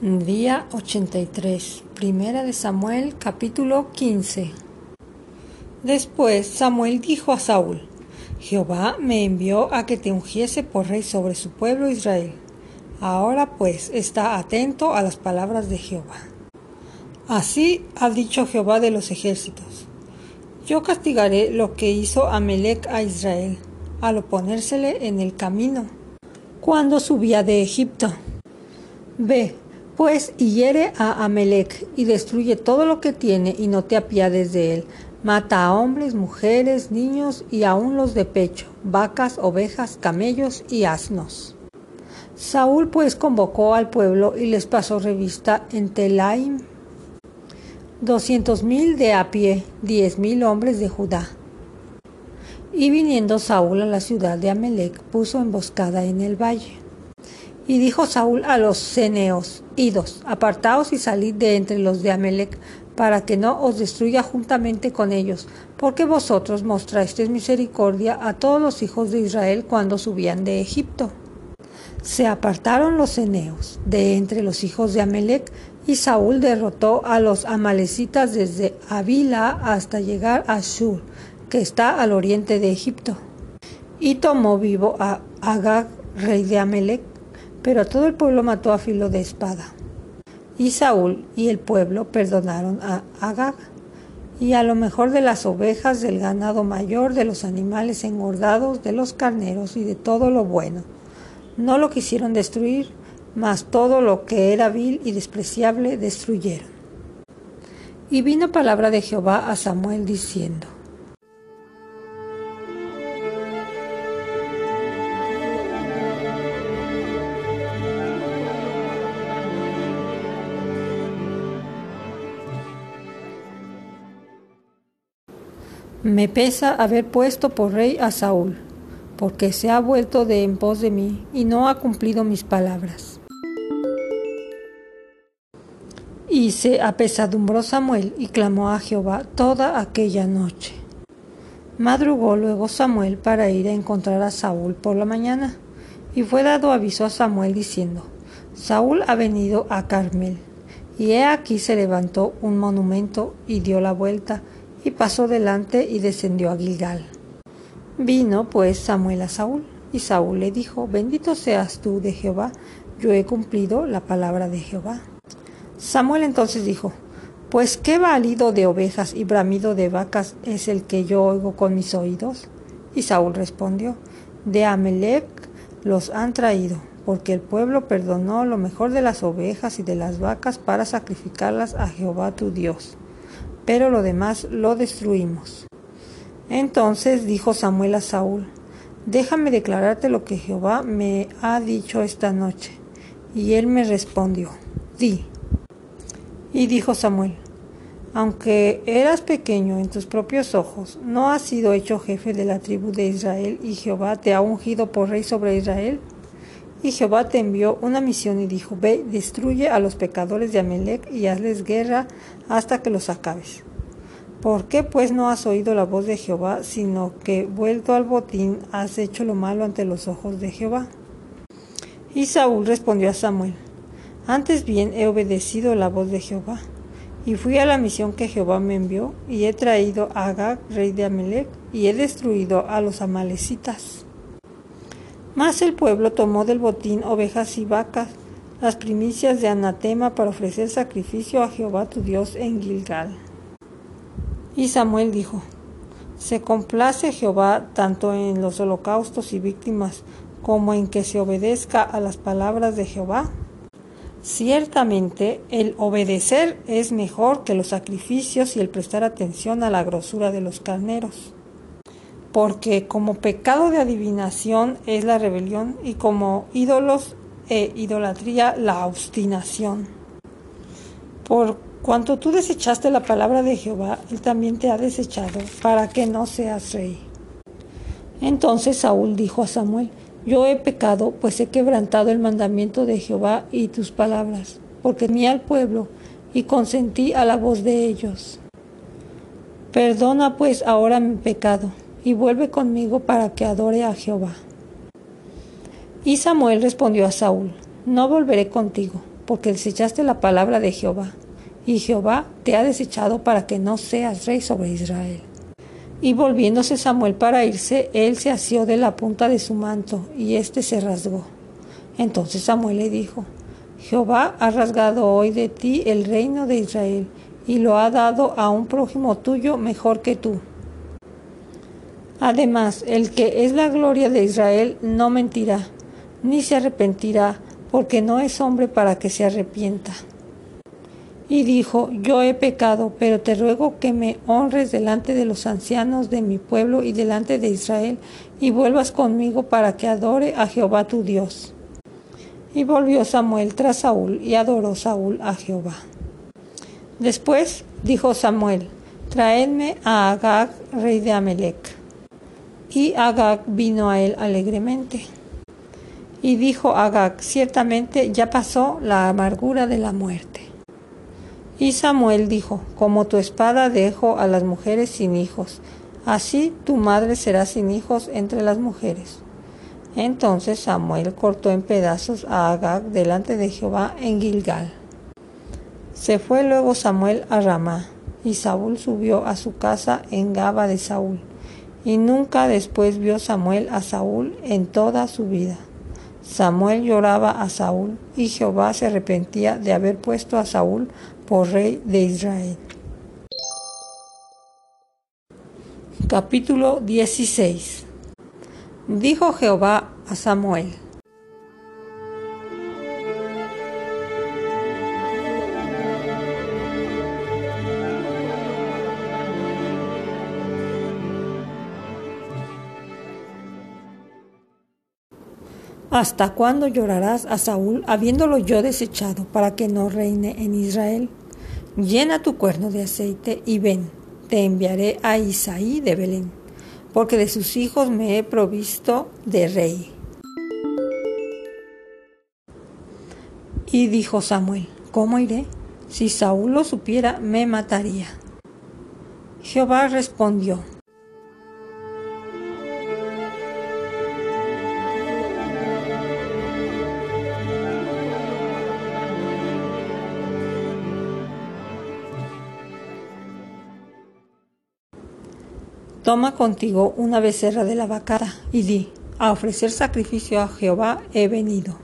Día 83. Primera de Samuel, capítulo 15. Después Samuel dijo a Saúl, Jehová me envió a que te ungiese por rey sobre su pueblo Israel. Ahora pues está atento a las palabras de Jehová. Así ha dicho Jehová de los ejércitos. Yo castigaré lo que hizo Amelec a Israel, al oponérsele en el camino, cuando subía de Egipto. Ve, pues y hiere a Amelec y destruye todo lo que tiene y no te apiades de él. Mata a hombres, mujeres, niños y aun los de pecho, vacas, ovejas, camellos y asnos. Saúl pues convocó al pueblo y les pasó revista en Telaim doscientos mil de a pie, diez mil hombres de Judá. Y viniendo Saúl a la ciudad de Amelec, puso emboscada en el valle. Y dijo Saúl a los ceneos, Idos, apartaos y salid de entre los de Amelec, para que no os destruya juntamente con ellos, porque vosotros mostrasteis misericordia a todos los hijos de Israel cuando subían de Egipto. Se apartaron los ceneos de entre los hijos de Amelec, y Saúl derrotó a los amalecitas desde Avila hasta llegar a Shur, que está al oriente de Egipto. Y tomó vivo a Agag, rey de Amelec, pero todo el pueblo mató a filo de espada. Y Saúl y el pueblo perdonaron a Agag y a lo mejor de las ovejas, del ganado mayor, de los animales engordados, de los carneros y de todo lo bueno. No lo quisieron destruir, mas todo lo que era vil y despreciable destruyeron. Y vino palabra de Jehová a Samuel diciendo, Me pesa haber puesto por rey a Saúl, porque se ha vuelto de en pos de mí y no ha cumplido mis palabras. Y se apesadumbró Samuel y clamó a Jehová toda aquella noche. Madrugó luego Samuel para ir a encontrar a Saúl por la mañana, y fue dado aviso a Samuel diciendo, Saúl ha venido a Carmel. Y he aquí se levantó un monumento y dio la vuelta, y pasó delante y descendió a Gilgal. Vino pues Samuel a Saúl, y Saúl le dijo, Bendito seas tú de Jehová, yo he cumplido la palabra de Jehová. Samuel entonces dijo, Pues qué valido de ovejas y bramido de vacas es el que yo oigo con mis oídos. Y Saúl respondió, De Amelec los han traído, porque el pueblo perdonó lo mejor de las ovejas y de las vacas para sacrificarlas a Jehová tu Dios pero lo demás lo destruimos. Entonces dijo Samuel a Saúl, déjame declararte lo que Jehová me ha dicho esta noche. Y él me respondió, di. Y dijo Samuel, aunque eras pequeño en tus propios ojos, ¿no has sido hecho jefe de la tribu de Israel y Jehová te ha ungido por rey sobre Israel? Y Jehová te envió una misión y dijo, Ve, destruye a los pecadores de Amelec y hazles guerra hasta que los acabes. ¿Por qué pues no has oído la voz de Jehová, sino que, vuelto al botín, has hecho lo malo ante los ojos de Jehová? Y Saúl respondió a Samuel, Antes bien he obedecido la voz de Jehová, y fui a la misión que Jehová me envió, y he traído a Agag, rey de Amelec, y he destruido a los amalecitas. Mas el pueblo tomó del botín ovejas y vacas, las primicias de anatema para ofrecer sacrificio a Jehová tu Dios en Gilgal. Y Samuel dijo, ¿se complace Jehová tanto en los holocaustos y víctimas como en que se obedezca a las palabras de Jehová? Ciertamente el obedecer es mejor que los sacrificios y el prestar atención a la grosura de los carneros porque como pecado de adivinación es la rebelión y como ídolos e idolatría la obstinación. Por cuanto tú desechaste la palabra de Jehová, él también te ha desechado para que no seas rey. Entonces Saúl dijo a Samuel, yo he pecado, pues he quebrantado el mandamiento de Jehová y tus palabras, porque temí al pueblo y consentí a la voz de ellos. Perdona pues ahora mi pecado y vuelve conmigo para que adore a Jehová. Y Samuel respondió a Saúl, No volveré contigo, porque desechaste la palabra de Jehová, y Jehová te ha desechado para que no seas rey sobre Israel. Y volviéndose Samuel para irse, él se asió de la punta de su manto, y éste se rasgó. Entonces Samuel le dijo, Jehová ha rasgado hoy de ti el reino de Israel, y lo ha dado a un prójimo tuyo mejor que tú. Además, el que es la gloria de Israel no mentirá, ni se arrepentirá, porque no es hombre para que se arrepienta. Y dijo, yo he pecado, pero te ruego que me honres delante de los ancianos de mi pueblo y delante de Israel, y vuelvas conmigo para que adore a Jehová tu Dios. Y volvió Samuel tras Saúl, y adoró Saúl a Jehová. Después dijo Samuel, traedme a Agag, rey de Amelec. Y Agag vino a él alegremente. Y dijo Agag, ciertamente ya pasó la amargura de la muerte. Y Samuel dijo, como tu espada dejo a las mujeres sin hijos, así tu madre será sin hijos entre las mujeres. Entonces Samuel cortó en pedazos a Agag delante de Jehová en Gilgal. Se fue luego Samuel a Ramá, y Saúl subió a su casa en Gaba de Saúl, y nunca después vio Samuel a Saúl en toda su vida. Samuel lloraba a Saúl, y Jehová se arrepentía de haber puesto a Saúl por rey de Israel. Capítulo 16 Dijo Jehová a Samuel, ¿Hasta cuándo llorarás a Saúl habiéndolo yo desechado para que no reine en Israel? Llena tu cuerno de aceite y ven, te enviaré a Isaí de Belén, porque de sus hijos me he provisto de rey. Y dijo Samuel, ¿cómo iré? Si Saúl lo supiera, me mataría. Jehová respondió, Toma contigo una becerra de la vacada y di, a ofrecer sacrificio a Jehová he venido.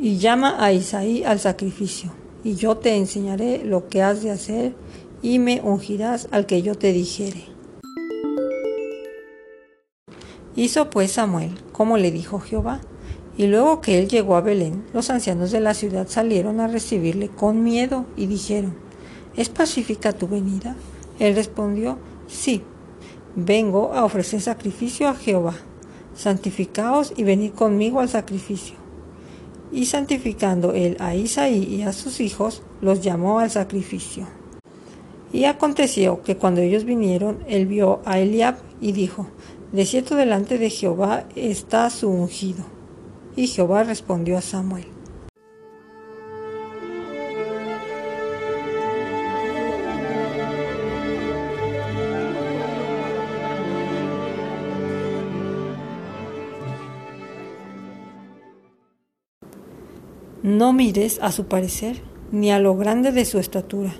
Y llama a Isaí al sacrificio, y yo te enseñaré lo que has de hacer, y me ungirás al que yo te dijere. Hizo pues Samuel como le dijo Jehová, y luego que él llegó a Belén, los ancianos de la ciudad salieron a recibirle con miedo y dijeron, ¿Es pacífica tu venida? Él respondió, sí, Vengo a ofrecer sacrificio a Jehová. Santificaos y venid conmigo al sacrificio. Y santificando él a Isaí y a sus hijos, los llamó al sacrificio. Y aconteció que cuando ellos vinieron, él vio a Eliab y dijo, De cierto delante de Jehová está su ungido. Y Jehová respondió a Samuel, No mires a su parecer, ni a lo grande de su estatura,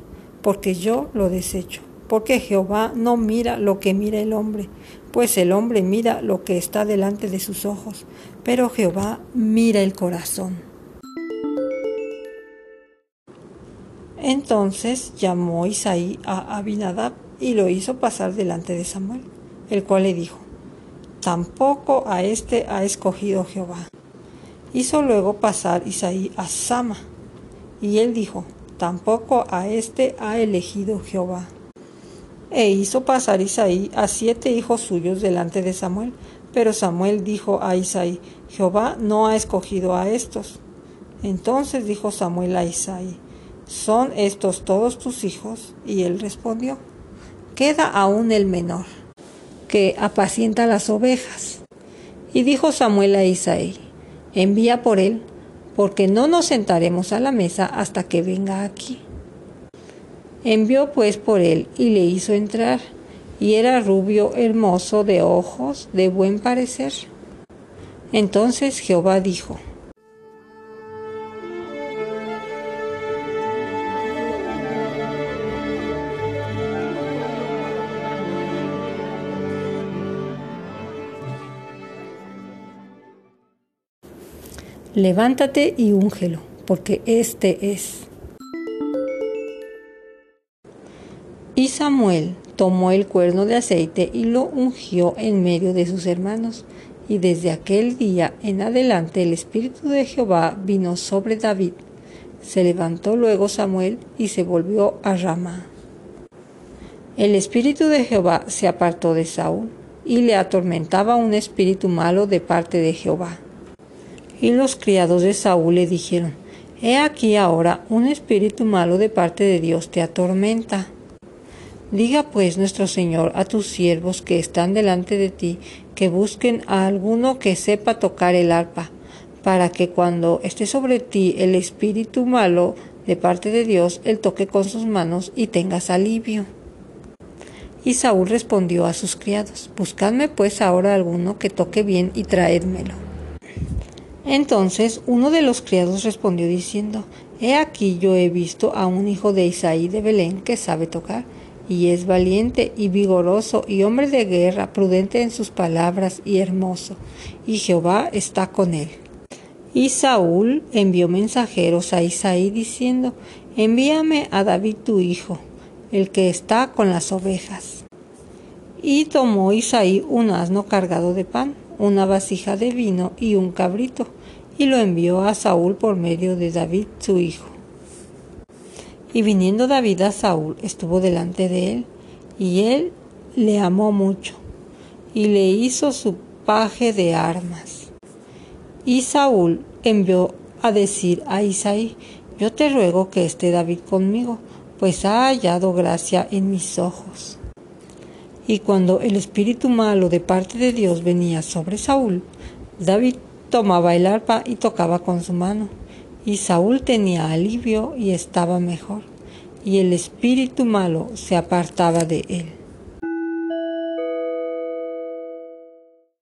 porque yo lo desecho. Porque Jehová no mira lo que mira el hombre, pues el hombre mira lo que está delante de sus ojos, pero Jehová mira el corazón. Entonces llamó Isaí a Abinadab y lo hizo pasar delante de Samuel, el cual le dijo, Tampoco a éste ha escogido Jehová. Hizo luego pasar Isaí a Sama, y él dijo, tampoco a éste ha elegido Jehová. E hizo pasar Isaí a siete hijos suyos delante de Samuel, pero Samuel dijo a Isaí, Jehová no ha escogido a estos. Entonces dijo Samuel a Isaí, ¿son estos todos tus hijos? Y él respondió, queda aún el menor, que apacienta las ovejas. Y dijo Samuel a Isaí, envía por él, porque no nos sentaremos a la mesa hasta que venga aquí. Envió pues por él y le hizo entrar, y era rubio, hermoso, de ojos, de buen parecer. Entonces Jehová dijo, levántate y úngelo, porque este es. Y Samuel tomó el cuerno de aceite y lo ungió en medio de sus hermanos. Y desde aquel día en adelante el Espíritu de Jehová vino sobre David. Se levantó luego Samuel y se volvió a Ramá. El Espíritu de Jehová se apartó de Saúl y le atormentaba un espíritu malo de parte de Jehová. Y los criados de Saúl le dijeron, He aquí ahora un espíritu malo de parte de Dios te atormenta. Diga pues nuestro Señor a tus siervos que están delante de ti, que busquen a alguno que sepa tocar el arpa, para que cuando esté sobre ti el espíritu malo de parte de Dios, él toque con sus manos y tengas alivio. Y Saúl respondió a sus criados, Buscadme pues ahora alguno que toque bien y traédmelo. Entonces uno de los criados respondió diciendo, He aquí yo he visto a un hijo de Isaí de Belén que sabe tocar y es valiente y vigoroso y hombre de guerra, prudente en sus palabras y hermoso, y Jehová está con él. Y Saúl envió mensajeros a Isaí diciendo, envíame a David tu hijo, el que está con las ovejas. Y tomó Isaí un asno cargado de pan, una vasija de vino y un cabrito, y lo envió a Saúl por medio de David su hijo. Y viniendo David a Saúl, estuvo delante de él, y él le amó mucho, y le hizo su paje de armas. Y Saúl envió a decir a Isaí, yo te ruego que esté David conmigo, pues ha hallado gracia en mis ojos. Y cuando el espíritu malo de parte de Dios venía sobre Saúl, David tomaba el arpa y tocaba con su mano y Saúl tenía alivio y estaba mejor, y el espíritu malo se apartaba de él.